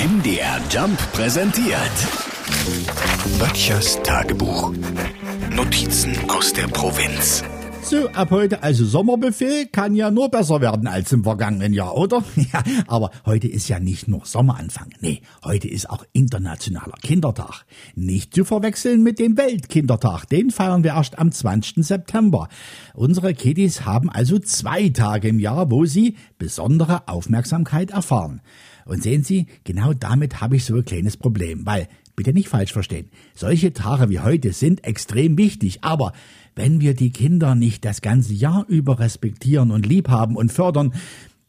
MDR Jump präsentiert. Böttchers Tagebuch. Notizen aus der Provinz. So, ab heute also Sommerbuffet kann ja nur besser werden als im vergangenen Jahr, oder? Ja, aber heute ist ja nicht nur Sommeranfang. Nee, heute ist auch internationaler Kindertag. Nicht zu verwechseln mit dem Weltkindertag. Den feiern wir erst am 20. September. Unsere Kiddies haben also zwei Tage im Jahr, wo sie besondere Aufmerksamkeit erfahren. Und sehen Sie, genau damit habe ich so ein kleines Problem, weil Bitte nicht falsch verstehen. Solche Tage wie heute sind extrem wichtig, aber wenn wir die Kinder nicht das ganze Jahr über respektieren und lieb haben und fördern,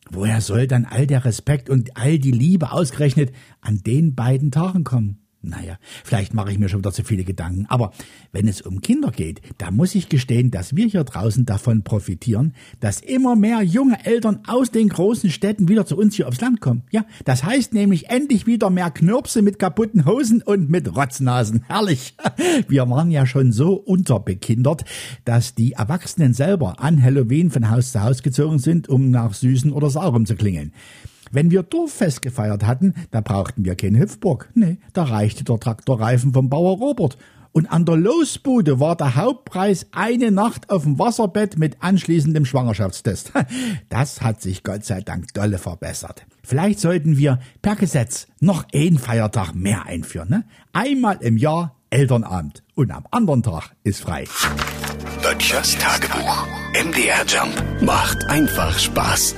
woher soll dann all der Respekt und all die Liebe ausgerechnet an den beiden Tagen kommen? Naja, vielleicht mache ich mir schon wieder zu viele Gedanken, aber wenn es um Kinder geht, da muss ich gestehen, dass wir hier draußen davon profitieren, dass immer mehr junge Eltern aus den großen Städten wieder zu uns hier aufs Land kommen. Ja, das heißt nämlich endlich wieder mehr Knirpse mit kaputten Hosen und mit Rotznasen. Herrlich. Wir waren ja schon so unterbekindert, dass die Erwachsenen selber an Halloween von Haus zu Haus gezogen sind, um nach Süßen oder Saurem zu klingeln. Wenn wir Dorffest gefeiert hatten, da brauchten wir keine Hüpfburg. Nee, da reichte der Traktorreifen vom Bauer Robert. Und an der Losbude war der Hauptpreis eine Nacht auf dem Wasserbett mit anschließendem Schwangerschaftstest. Das hat sich Gott sei Dank dolle verbessert. Vielleicht sollten wir per Gesetz noch einen Feiertag mehr einführen. Ne? Einmal im Jahr Elternabend und am anderen Tag ist frei. Böttchers Tagebuch. MDR Jump macht einfach Spaß.